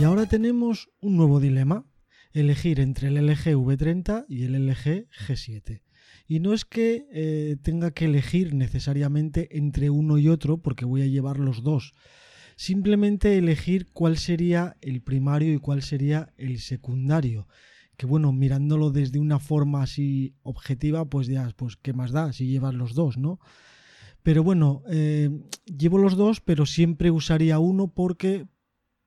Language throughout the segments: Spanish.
Y ahora tenemos un nuevo dilema, elegir entre el LG V30 y el LG G7. Y no es que eh, tenga que elegir necesariamente entre uno y otro, porque voy a llevar los dos. Simplemente elegir cuál sería el primario y cuál sería el secundario. Que bueno, mirándolo desde una forma así objetiva, pues ya, pues qué más da si llevas los dos, ¿no? Pero bueno, eh, llevo los dos, pero siempre usaría uno porque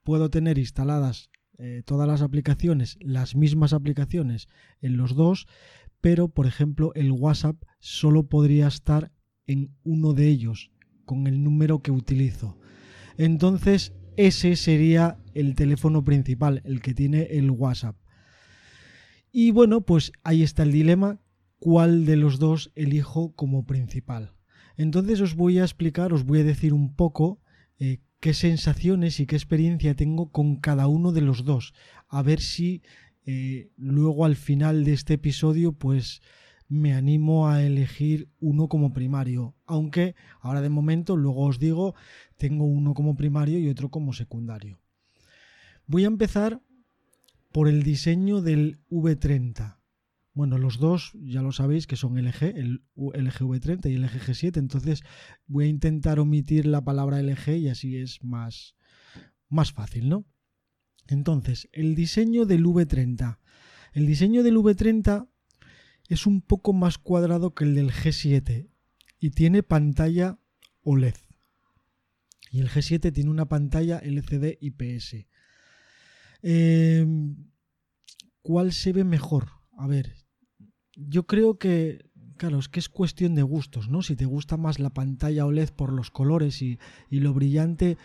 puedo tener instaladas eh, todas las aplicaciones, las mismas aplicaciones en los dos, pero por ejemplo el WhatsApp solo podría estar en uno de ellos con el número que utilizo. Entonces ese sería el teléfono principal, el que tiene el WhatsApp. Y bueno, pues ahí está el dilema, cuál de los dos elijo como principal. Entonces os voy a explicar, os voy a decir un poco eh, qué sensaciones y qué experiencia tengo con cada uno de los dos. A ver si eh, luego al final de este episodio pues me animo a elegir uno como primario. Aunque ahora de momento, luego os digo, tengo uno como primario y otro como secundario. Voy a empezar por el diseño del V30. Bueno, los dos ya lo sabéis que son LG, el LG V30 y el LG G7, entonces voy a intentar omitir la palabra LG y así es más, más fácil, ¿no? Entonces, el diseño del V30. El diseño del V30 es un poco más cuadrado que el del G7 y tiene pantalla OLED. Y el G7 tiene una pantalla LCD IPS. Eh, ¿Cuál se ve mejor? A ver, yo creo que, claro, es que es cuestión de gustos, ¿no? Si te gusta más la pantalla OLED por los colores y, lo brillante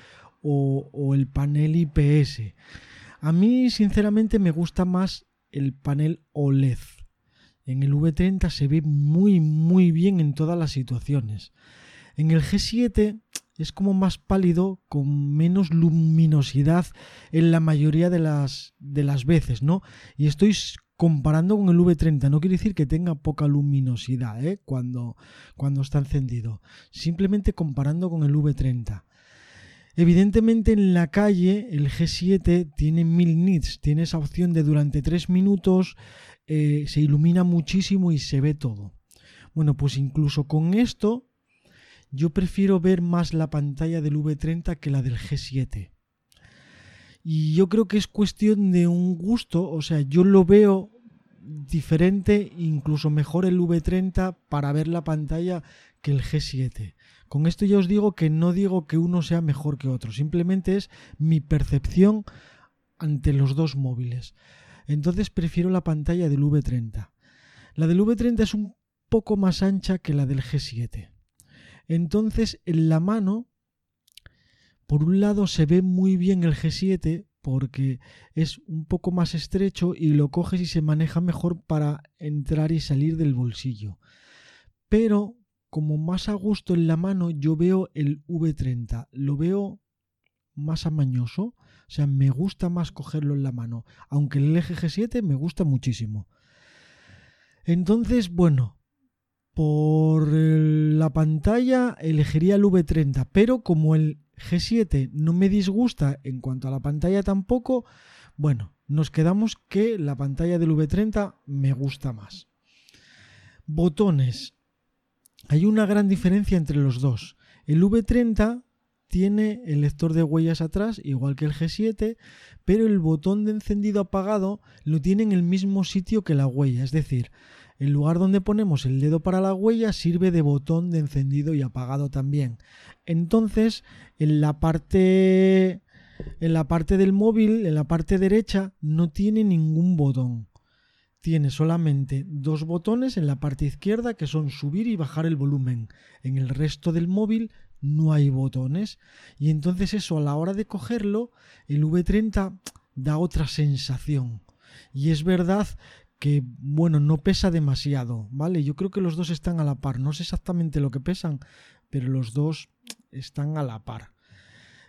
o, o, el panel IPS. A mí, sinceramente, me gusta más el panel OLED. En el V30 se ve muy, muy bien en todas las situaciones. En el G7 es como más pálido, con menos luminosidad en la mayoría de las, de las veces, ¿no? Y estoy comparando con el V30. No quiere decir que tenga poca luminosidad ¿eh? cuando, cuando está encendido. Simplemente comparando con el V30. Evidentemente en la calle el G7 tiene 1000 nits, tiene esa opción de durante 3 minutos eh, se ilumina muchísimo y se ve todo. Bueno, pues incluso con esto yo prefiero ver más la pantalla del V30 que la del G7. Y yo creo que es cuestión de un gusto, o sea, yo lo veo diferente, incluso mejor el V30 para ver la pantalla que el G7. Con esto ya os digo que no digo que uno sea mejor que otro, simplemente es mi percepción ante los dos móviles. Entonces prefiero la pantalla del V30. La del V30 es un poco más ancha que la del G7. Entonces en la mano por un lado se ve muy bien el G7 porque es un poco más estrecho y lo coges y se maneja mejor para entrar y salir del bolsillo. Pero como más a gusto en la mano yo veo el V30, lo veo más amañoso, o sea, me gusta más cogerlo en la mano, aunque el LG G7 me gusta muchísimo. Entonces, bueno, por la pantalla elegiría el V30, pero como el G7 no me disgusta en cuanto a la pantalla tampoco, bueno, nos quedamos que la pantalla del V30 me gusta más. Botones. Hay una gran diferencia entre los dos. El V30 tiene el lector de huellas atrás, igual que el G7, pero el botón de encendido apagado lo tiene en el mismo sitio que la huella, es decir, el lugar donde ponemos el dedo para la huella sirve de botón de encendido y apagado también. Entonces, en la parte en la parte del móvil, en la parte derecha, no tiene ningún botón. Tiene solamente dos botones en la parte izquierda que son subir y bajar el volumen. En el resto del móvil no hay botones. Y entonces eso a la hora de cogerlo, el V30 da otra sensación. Y es verdad que, bueno, no pesa demasiado, ¿vale? Yo creo que los dos están a la par. No sé exactamente lo que pesan, pero los dos están a la par.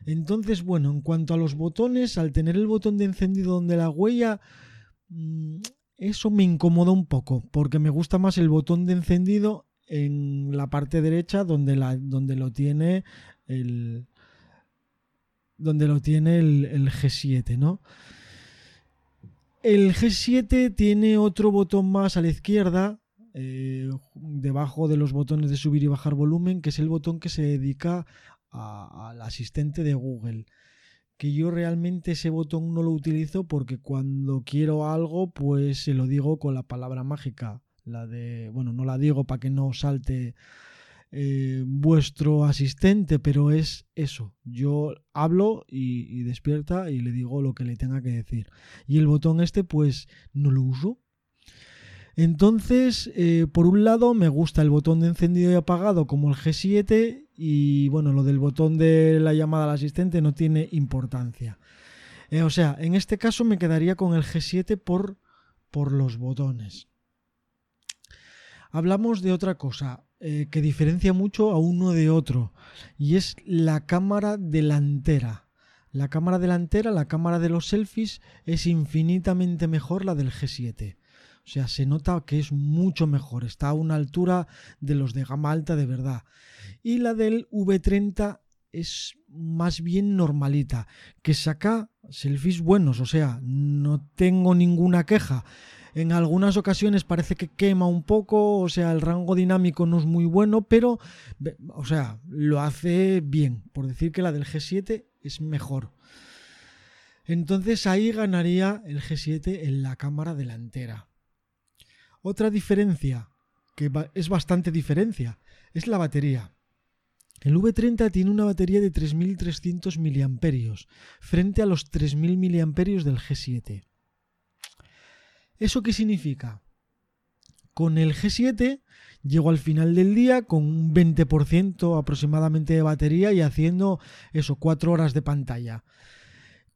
Entonces, bueno, en cuanto a los botones, al tener el botón de encendido donde la huella, mm, eso me incomoda un poco, porque me gusta más el botón de encendido en la parte derecha donde, la, donde lo tiene el donde lo tiene el, G7, ¿no? El G7 tiene otro botón más a la izquierda, eh, debajo de los botones de subir y bajar volumen, que es el botón que se dedica al asistente de Google. Que yo realmente ese botón no lo utilizo porque cuando quiero algo, pues se lo digo con la palabra mágica. La de, bueno, no la digo para que no salte eh, vuestro asistente, pero es eso. Yo hablo y, despierta y le digo lo que le tenga que decir. Y el botón este, pues no lo uso entonces, eh, por un lado, me gusta el botón de encendido y apagado como el G7 y bueno, lo del botón de la llamada al asistente no tiene importancia. Eh, o sea, en este caso me quedaría con el G7 por, por los botones. Hablamos de otra cosa eh, que diferencia mucho a uno de otro y es la cámara delantera. La cámara delantera, la cámara de los selfies, es infinitamente mejor la del G7. O sea, se nota que es mucho mejor, está a una altura de los de gama alta de verdad. Y la del V30 es más bien normalita, que saca selfies buenos, o sea, no tengo ninguna queja. En algunas ocasiones parece que quema un poco, o sea, el rango dinámico no es muy bueno, pero, o sea, lo hace bien. Por decir que la del G7 es mejor. Entonces ahí ganaría el G7 en la cámara delantera. Otra diferencia, que es bastante diferencia, es la batería. El V30 tiene una batería de 3.300 mAh frente a los 3.000 mAh del G7. ¿Eso qué significa? Con el G7 llego al final del día con un 20% aproximadamente de batería y haciendo eso, 4 horas de pantalla.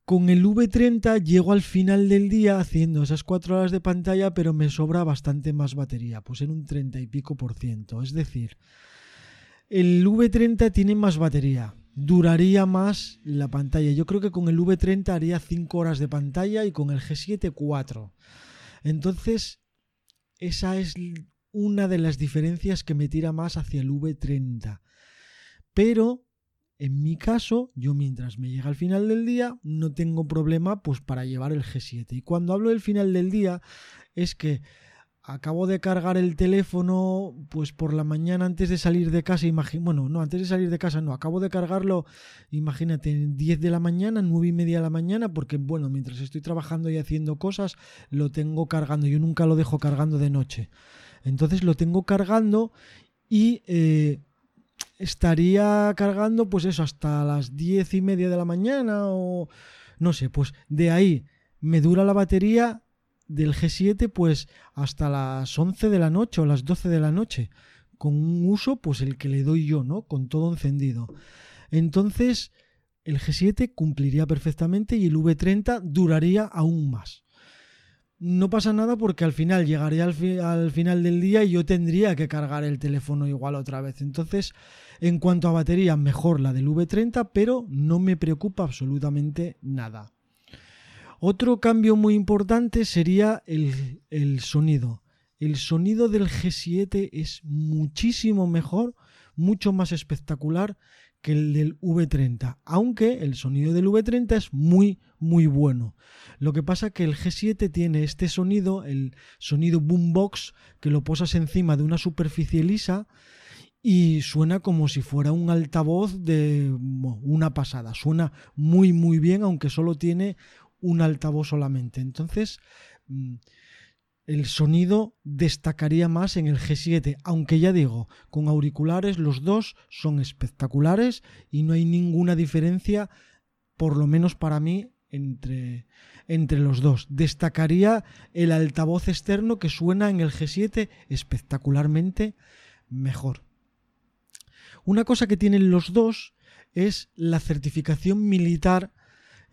Con el V30 llego al final del día haciendo esas 4 horas de pantalla, pero me sobra bastante más batería, pues en un 30 y pico por ciento. Es decir, el V30 tiene más batería, duraría más la pantalla. Yo creo que con el V30 haría 5 horas de pantalla y con el G7 4. Entonces, esa es una de las diferencias que me tira más hacia el V30. Pero en mi caso, yo mientras me llega al final del día, no tengo problema pues para llevar el G7. Y cuando hablo del final del día, es que acabo de cargar el teléfono pues por la mañana antes de salir de casa, bueno, no, antes de salir de casa no, acabo de cargarlo, imagínate, 10 de la mañana, 9 y media de la mañana, porque bueno, mientras estoy trabajando y haciendo cosas, lo tengo cargando, yo nunca lo dejo cargando de noche. Entonces lo tengo cargando y eh, estaría cargando pues eso hasta las diez y media de la mañana o no sé, pues de ahí me dura la batería del G7 pues hasta las 11 de la noche o las 12 de la noche con un uso pues el que le doy yo, ¿no? Con todo encendido. Entonces el G7 cumpliría perfectamente y el V30 duraría aún más no pasa nada porque al final llegaría al, final del día y yo tendría que cargar el teléfono igual otra vez. Entonces, en cuanto a batería, mejor la del V30, pero no me preocupa absolutamente nada. Otro cambio muy importante sería el, el sonido. El sonido del G7 es muchísimo mejor, mucho más espectacular que el del V30, aunque el sonido del V30 es muy muy bueno. Lo que pasa que el G7 tiene este sonido, el sonido boombox, que lo posas encima de una superficie lisa y suena como si fuera un altavoz de una pasada. Suena muy muy bien, aunque solo tiene un altavoz solamente. Entonces, mm, el sonido destacaría más en el G7, aunque ya digo, con auriculares los dos son espectaculares y no hay ninguna diferencia, por lo menos para mí, entre, entre los dos. Destacaría el altavoz externo que suena en el G7 espectacularmente mejor. Una cosa que tienen los dos es la certificación militar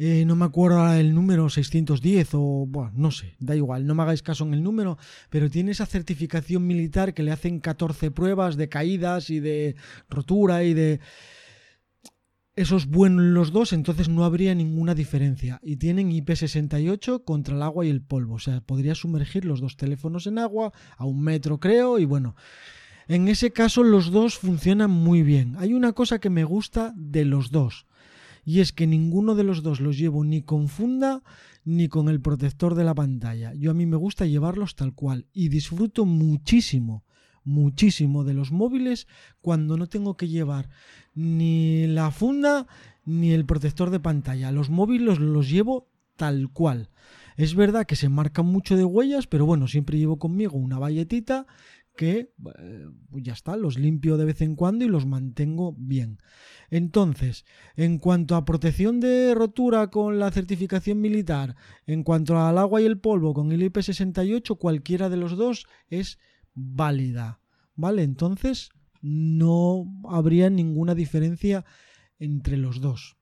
eh, no me acuerdo el número 610 o bueno, no sé, da igual, no me hagáis caso en el número, pero tiene esa certificación militar que le hacen 14 pruebas de caídas y de rotura y de... Esos buenos los dos, entonces no habría ninguna diferencia. Y tienen IP68 contra el agua y el polvo. O sea, podría sumergir los dos teléfonos en agua a un metro, creo, y bueno. En ese caso los dos funcionan muy bien. Hay una cosa que me gusta de los dos y es que ninguno de los dos los llevo ni con funda ni con el protector de la pantalla. Yo a mí me gusta llevarlos tal cual y disfruto muchísimo, muchísimo de los móviles cuando no tengo que llevar ni la funda ni el protector de pantalla. Los móviles los llevo tal cual. Es verdad que se marcan mucho de huellas, pero bueno, siempre llevo conmigo una valletita que eh, ya está, los limpio de vez en cuando y los mantengo bien. Entonces, en cuanto a protección de rotura con la certificación militar, en cuanto al agua y el polvo con el IP68, cualquiera de los dos es válida. ¿Vale? Entonces, no habría ninguna diferencia entre los dos.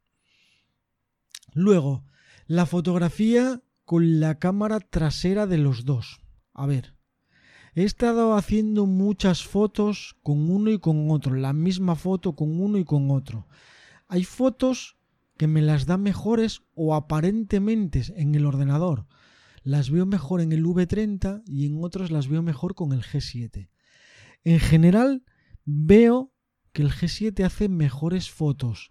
Luego, la fotografía con la cámara trasera de los dos. A ver, He estado haciendo muchas fotos con uno y con otro, la misma foto con uno y con otro. Hay fotos que me las da mejores o aparentemente en el ordenador. Las veo mejor en el V30 y en otros las veo mejor con el G7. En general veo que el G7 hace mejores fotos,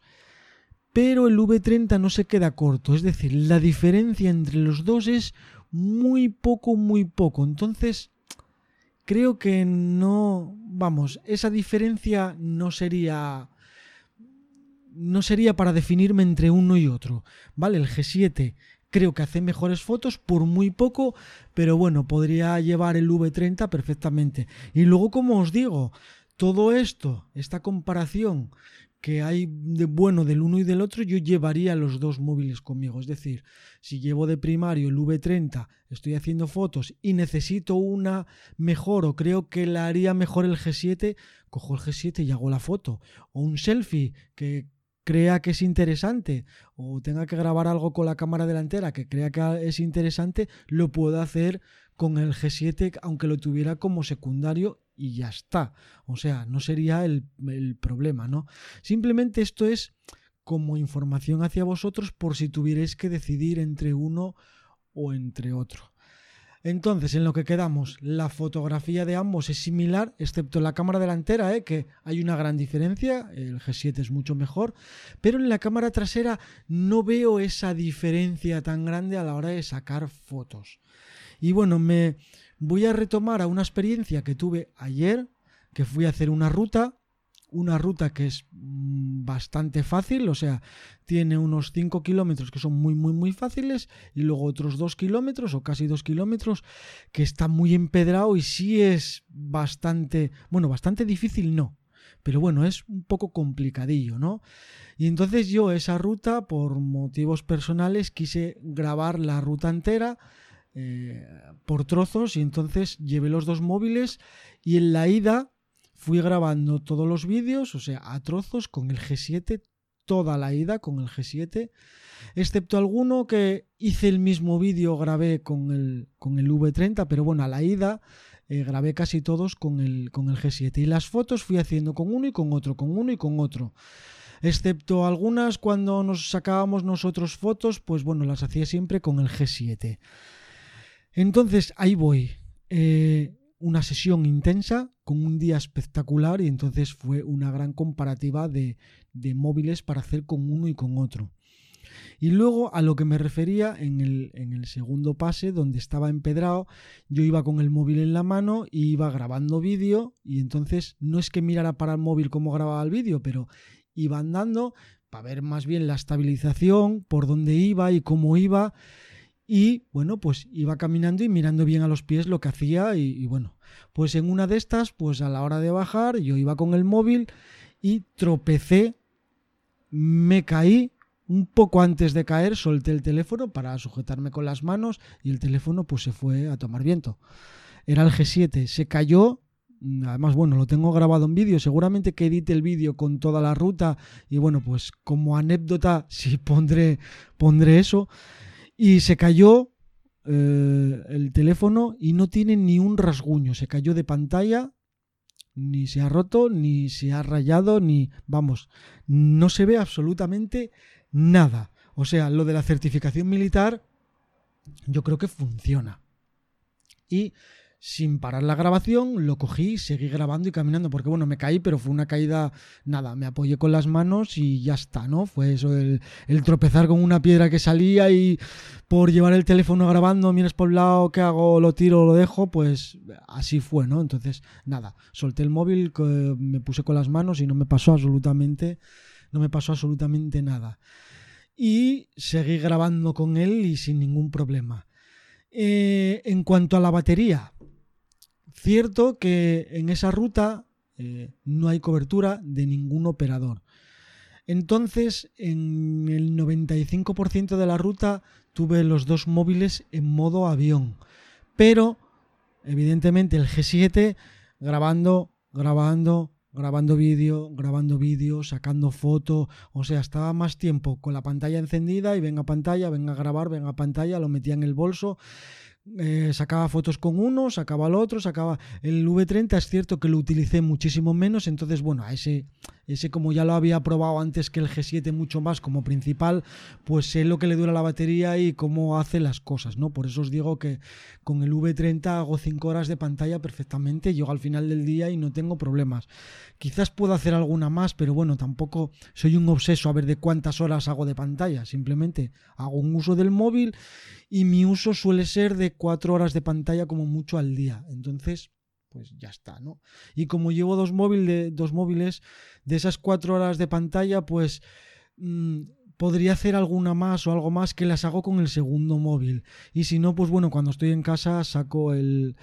pero el V30 no se queda corto, es decir, la diferencia entre los dos es muy poco, muy poco. Entonces, creo que no, vamos, esa diferencia no sería no sería para definirme entre uno y otro, ¿vale? El G7 creo que hace mejores fotos por muy poco, pero bueno, podría llevar el V30 perfectamente. Y luego, como os digo, todo esto, esta comparación que hay de bueno del uno y del otro, yo llevaría los dos móviles conmigo. Es decir, si llevo de primario el V30, estoy haciendo fotos y necesito una mejor o creo que la haría mejor el G7, cojo el G7 y hago la foto. O un selfie que crea que es interesante o tenga que grabar algo con la cámara delantera que crea que es interesante, lo puedo hacer con el G7 aunque lo tuviera como secundario y ya está. O sea, no sería el, problema, ¿no? Simplemente esto es como información hacia vosotros por si tuvierais que decidir entre uno o entre otro. Entonces, en lo que quedamos, la fotografía de ambos es similar, excepto la cámara delantera, ¿eh? que hay una gran diferencia, el G7 es mucho mejor, pero en la cámara trasera no veo esa diferencia tan grande a la hora de sacar fotos. Y bueno, me, voy a retomar a una experiencia que tuve ayer, que fui a hacer una ruta, una ruta que es mm, bastante fácil, o sea, tiene unos 5 kilómetros que son muy, muy, muy fáciles y luego otros 2 kilómetros o casi 2 kilómetros que está muy empedrado y sí es bastante, bueno, bastante difícil no, pero bueno, es un poco complicadillo, ¿no? Y entonces yo esa ruta, por motivos personales, quise grabar la ruta entera eh, por trozos y entonces llevé los dos móviles y en la ida fui grabando todos los vídeos, o sea, a trozos con el G7, toda la ida con el G7, excepto alguno que hice el mismo vídeo, grabé con el, con el V30, pero bueno, a la ida eh, grabé casi todos con el, con el G7 y las fotos fui haciendo con uno y con otro, con uno y con otro excepto algunas cuando nos sacábamos nosotros fotos, pues bueno, las hacía siempre con el G7. Entonces ahí voy. Eh, una sesión intensa con un día espectacular y entonces fue una gran comparativa de, móviles para hacer con uno y con otro. Y luego a lo que me refería en el, en el, segundo pase, donde estaba empedrado, yo iba con el móvil en la mano y iba grabando vídeo y entonces no es que mirara para el móvil cómo grababa el vídeo, pero iba andando para ver más bien la estabilización, por dónde iba y cómo iba y bueno, pues iba caminando y mirando bien a los pies lo que hacía y, bueno, pues en una de estas, pues a la hora de bajar yo iba con el móvil y tropecé, me caí, un poco antes de caer solté el teléfono para sujetarme con las manos y el teléfono pues se fue a tomar viento. Era el G7, se cayó Además, bueno, lo tengo grabado en vídeo. Seguramente que edite el vídeo con toda la ruta. Y bueno, pues como anécdota, sí pondré, pondré eso. Y se cayó eh, el teléfono y no tiene ni un rasguño. Se cayó de pantalla, ni se ha roto, ni se ha rayado, ni... Vamos, no se ve absolutamente nada. O sea, lo de la certificación militar, yo creo que funciona. Y sin parar la grabación, lo cogí, seguí grabando y caminando, porque bueno, me caí, pero fue una caída, nada, me apoyé con las manos y ya está, ¿no? Fue eso, el, tropezar con una piedra que salía y por llevar el teléfono grabando, miras por el lado, ¿qué hago? ¿Lo tiro lo dejo? Pues así fue, ¿no? Entonces, nada, solté el móvil, me puse con las manos y no me pasó absolutamente, no me pasó absolutamente nada. Y seguí grabando con él y sin ningún problema. Eh, en cuanto a la batería, Cierto que en esa ruta eh, no hay cobertura de ningún operador. Entonces, en el 95% de la ruta tuve los dos móviles en modo avión. Pero, evidentemente, el G7 grabando, grabando, grabando vídeo, grabando vídeo, sacando foto, o sea, estaba más tiempo con la pantalla encendida y venga pantalla, venga a grabar, venga pantalla, lo metía en el bolso eh, sacaba fotos con uno, sacaba el otro, sacaba el V30, es cierto que lo utilicé muchísimo menos, entonces bueno, a ese, ese como ya lo había probado antes que el G7 mucho más como principal, pues sé lo que le dura la batería y cómo hace las cosas, ¿no? Por eso os digo que con el V30 hago 5 horas de pantalla perfectamente, llego al final del día y no tengo problemas. Quizás puedo hacer alguna más, pero bueno, tampoco soy un obseso a ver de cuántas horas hago de pantalla, simplemente hago un uso del móvil y mi uso suele ser de cuatro horas de pantalla como mucho al día. Entonces, pues ya está, ¿no? Y como llevo dos, móviles, dos móviles, de esas cuatro horas de pantalla, pues mm, podría hacer alguna más o algo más que las hago con el segundo móvil. Y si no, pues bueno, cuando estoy en casa saco el,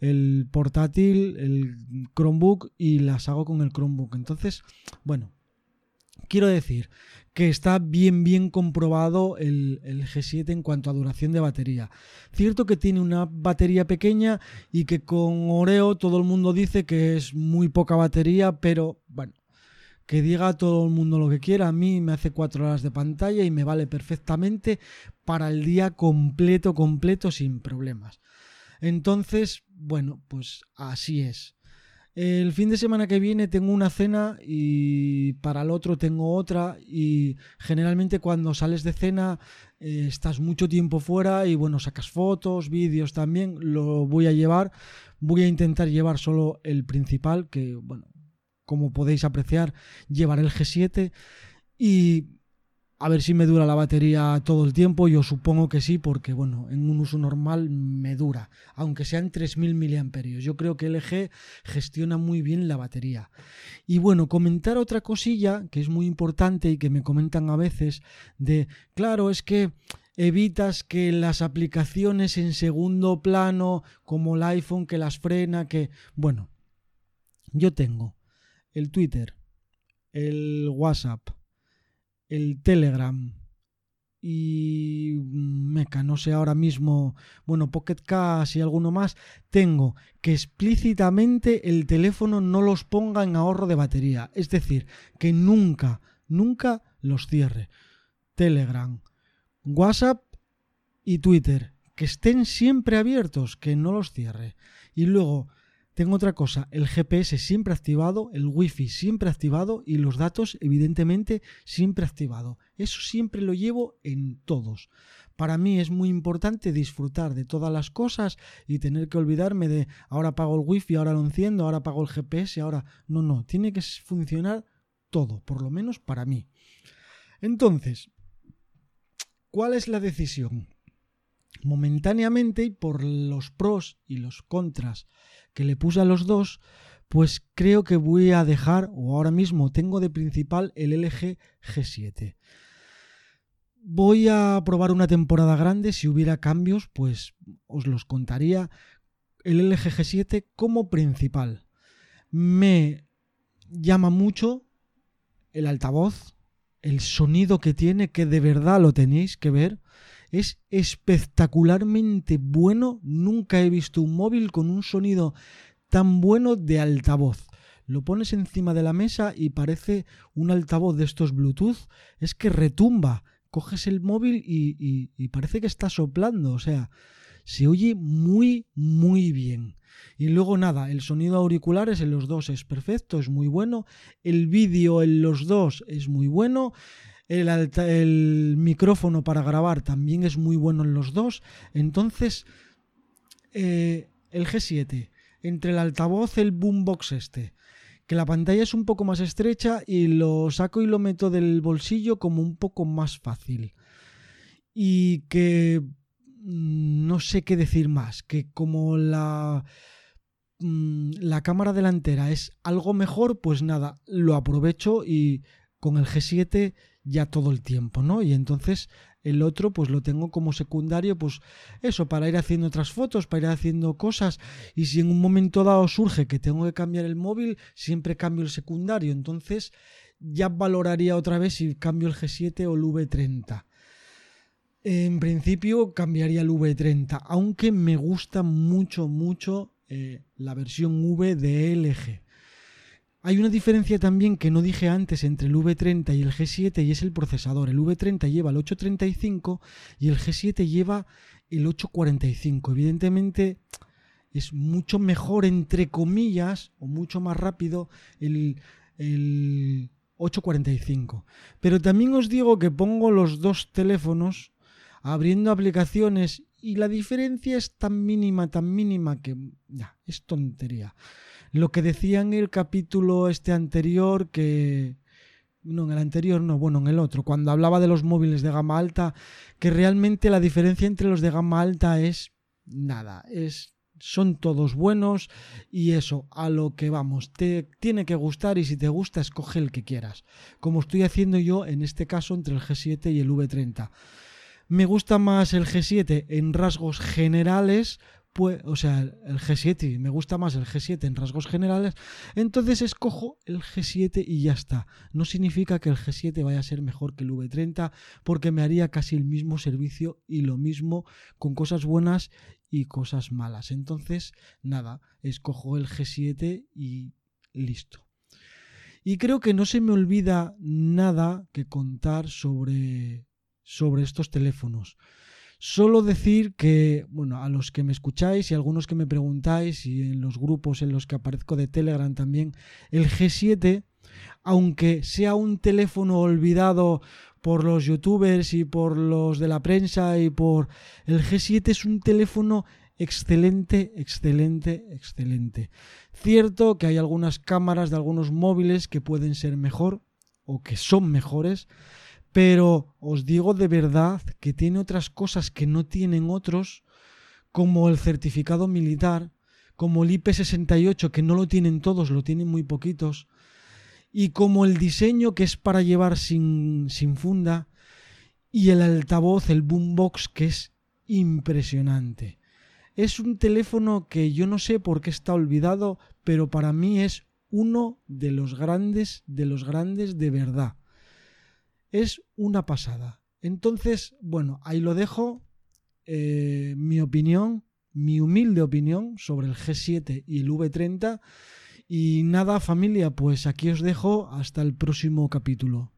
el portátil, el Chromebook y las hago con el Chromebook. Entonces, bueno, quiero decir que está bien, bien comprobado el, G7 en cuanto a duración de batería. Cierto que tiene una batería pequeña y que con Oreo todo el mundo dice que es muy poca batería, pero bueno, que diga todo el mundo lo que quiera. A mí me hace cuatro horas de pantalla y me vale perfectamente para el día completo, completo, sin problemas. Entonces, bueno, pues así es. El fin de semana que viene tengo una cena y para el otro tengo otra y generalmente cuando sales de cena eh, estás mucho tiempo fuera y bueno, sacas fotos, vídeos también, lo voy a llevar. Voy a intentar llevar solo el principal, que bueno, como podéis apreciar, llevar el G7 y a ver si me dura la batería todo el tiempo. Yo supongo que sí, porque bueno, en un uso normal me dura, aunque sean 3000 mAh. Yo creo que LG gestiona muy bien la batería. Y bueno, comentar otra cosilla que es muy importante y que me comentan a veces de, claro, es que evitas que las aplicaciones en segundo plano, como el iPhone que las frena, que bueno, yo tengo el Twitter, el WhatsApp, el Telegram y Meca, no sé ahora mismo, bueno, Pocket Cash y alguno más, tengo que explícitamente el teléfono no los ponga en ahorro de batería, es decir, que nunca, nunca los cierre. Telegram, WhatsApp y Twitter, que estén siempre abiertos, que no los cierre. Y luego, tengo otra cosa, el GPS siempre activado, el wifi siempre activado y los datos evidentemente siempre activado. Eso siempre lo llevo en todos. Para mí es muy importante disfrutar de todas las cosas y tener que olvidarme de ahora pago el wifi, ahora lo enciendo, ahora pago el GPS, ahora... No, no, tiene que funcionar todo, por lo menos para mí. Entonces, ¿cuál es la decisión? Momentáneamente y por los pros y los contras que le puse a los dos, pues creo que voy a dejar, o ahora mismo tengo de principal el LG G7. Voy a probar una temporada grande, si hubiera cambios, pues os los contaría. El LG G7 como principal. Me llama mucho el altavoz, el sonido que tiene, que de verdad lo tenéis que ver es espectacularmente bueno. Nunca he visto un móvil con un sonido tan bueno de altavoz. Lo pones encima de la mesa y parece un altavoz de estos Bluetooth. Es que retumba. Coges el móvil y, parece que está soplando. O sea, se oye muy, muy bien. Y luego nada, el sonido auriculares en los dos es perfecto, es muy bueno. El vídeo en los dos es muy bueno. El, el, micrófono para grabar también es muy bueno en los dos. Entonces, eh, el G7, entre el altavoz, el boombox este, que la pantalla es un poco más estrecha y lo saco y lo meto del bolsillo como un poco más fácil. Y que mm, no sé qué decir más, que como la mm, la cámara delantera es algo mejor, pues nada, lo aprovecho y con el G7 ya todo el tiempo, ¿no? Y entonces el otro pues lo tengo como secundario, pues eso, para ir haciendo otras fotos, para ir haciendo cosas y si en un momento dado surge que tengo que cambiar el móvil, siempre cambio el secundario, entonces ya valoraría otra vez si cambio el G7 o el V30. En principio cambiaría el V30, aunque me gusta mucho, mucho eh, la versión V de LG. Hay una diferencia también que no dije antes entre el V30 y el G7 y es el procesador. El V30 lleva el 835 y el G7 lleva el 845. Evidentemente es mucho mejor entre comillas o mucho más rápido el, el 845. Pero también os digo que pongo los dos teléfonos abriendo aplicaciones y la diferencia es tan mínima, tan mínima que ya, es tontería lo que decía en el capítulo este anterior que no en el anterior, no, bueno, en el otro, cuando hablaba de los móviles de gama alta, que realmente la diferencia entre los de gama alta es nada, es son todos buenos y eso, a lo que vamos, te tiene que gustar y si te gusta escoge el que quieras, como estoy haciendo yo en este caso entre el G7 y el V30. Me gusta más el G7 en rasgos generales o sea, el G7, me gusta más el G7 en rasgos generales, entonces escojo el G7 y ya está. No significa que el G7 vaya a ser mejor que el V30 porque me haría casi el mismo servicio y lo mismo con cosas buenas y cosas malas. Entonces, nada, escojo el G7 y listo. Y creo que no se me olvida nada que contar sobre, sobre estos teléfonos. Solo decir que, bueno, a los que me escucháis y a algunos que me preguntáis y en los grupos en los que aparezco de Telegram también, el G7, aunque sea un teléfono olvidado por los youtubers y por los de la prensa y por el G7 es un teléfono excelente, excelente, excelente. Cierto que hay algunas cámaras de algunos móviles que pueden ser mejor o que son mejores, pero os digo de verdad que tiene otras cosas que no tienen otros, como el certificado militar, como el IP68, que no lo tienen todos, lo tienen muy poquitos, y como el diseño que es para llevar sin, sin funda, y el altavoz, el boombox, que es impresionante. Es un teléfono que yo no sé por qué está olvidado, pero para mí es uno de los grandes, de los grandes de verdad es una pasada. Entonces, bueno, ahí lo dejo. Eh, mi opinión, mi humilde opinión sobre el G7 y el V30. Y nada, familia, pues aquí os dejo hasta el próximo capítulo.